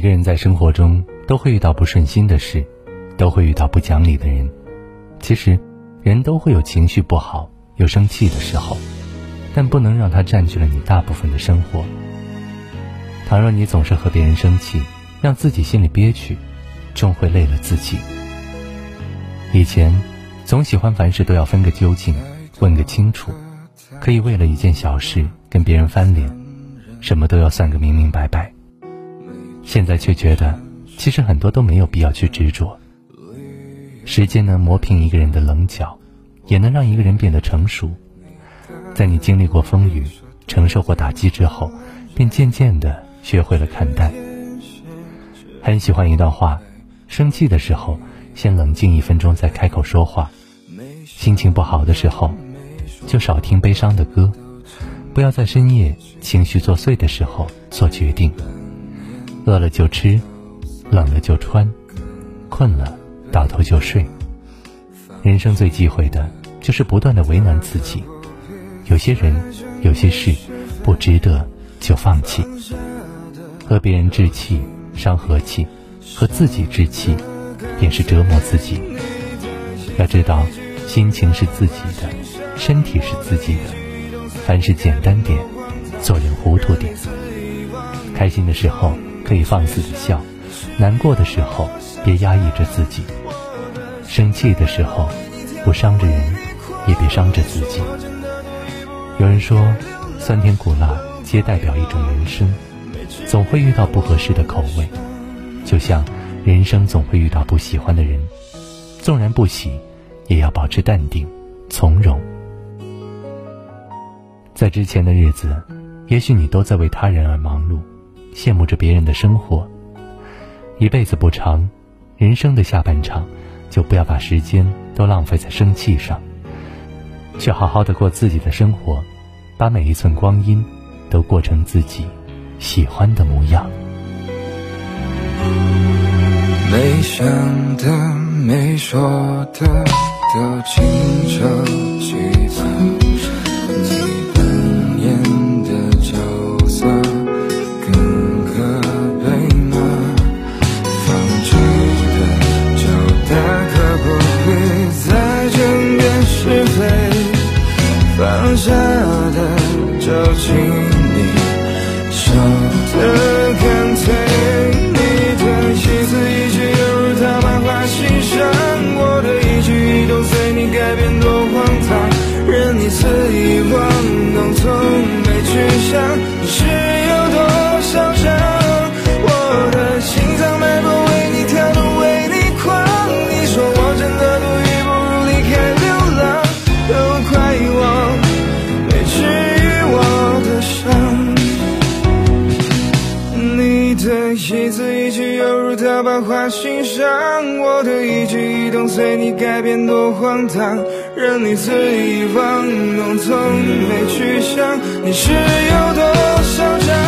个人在生活中都会遇到不顺心的事，都会遇到不讲理的人。其实，人都会有情绪不好、有生气的时候，但不能让它占据了你大部分的生活。倘若你总是和别人生气，让自己心里憋屈，终会累了自己。以前，总喜欢凡事都要分个究竟，问个清楚，可以为了一件小事跟别人翻脸，什么都要算个明明白白。现在却觉得，其实很多都没有必要去执着。时间能磨平一个人的棱角，也能让一个人变得成熟。在你经历过风雨、承受过打击之后，便渐渐的学会了看淡。很喜欢一段话：生气的时候，先冷静一分钟再开口说话；心情不好的时候，就少听悲伤的歌；不要在深夜情绪作祟的时候做决定。饿了就吃，冷了就穿，困了倒头就睡。人生最忌讳的就是不断的为难自己。有些人，有些事，不值得就放弃。和别人置气伤和气，和自己置气便是折磨自己。要知道，心情是自己的，身体是自己的。凡事简单点，做人糊涂点。开心的时候。可以放肆的笑，难过的时候别压抑着自己，生气的时候不伤着人，也别伤着自己。有人说，酸甜苦辣皆代表一种人生，总会遇到不合适的口味，就像人生总会遇到不喜欢的人，纵然不喜，也要保持淡定从容。在之前的日子，也许你都在为他人而忙碌。羡慕着别人的生活，一辈子不长，人生的下半场，就不要把时间都浪费在生气上，去好好的过自己的生活，把每一寸光阴都过成自己喜欢的模样。没想的、没说的，都清楚记放。下的就请你说的一字一句犹如刀疤划心上，我的一举一动随你改变多荒唐，任你肆意妄动，从没去想你是有多嚣张，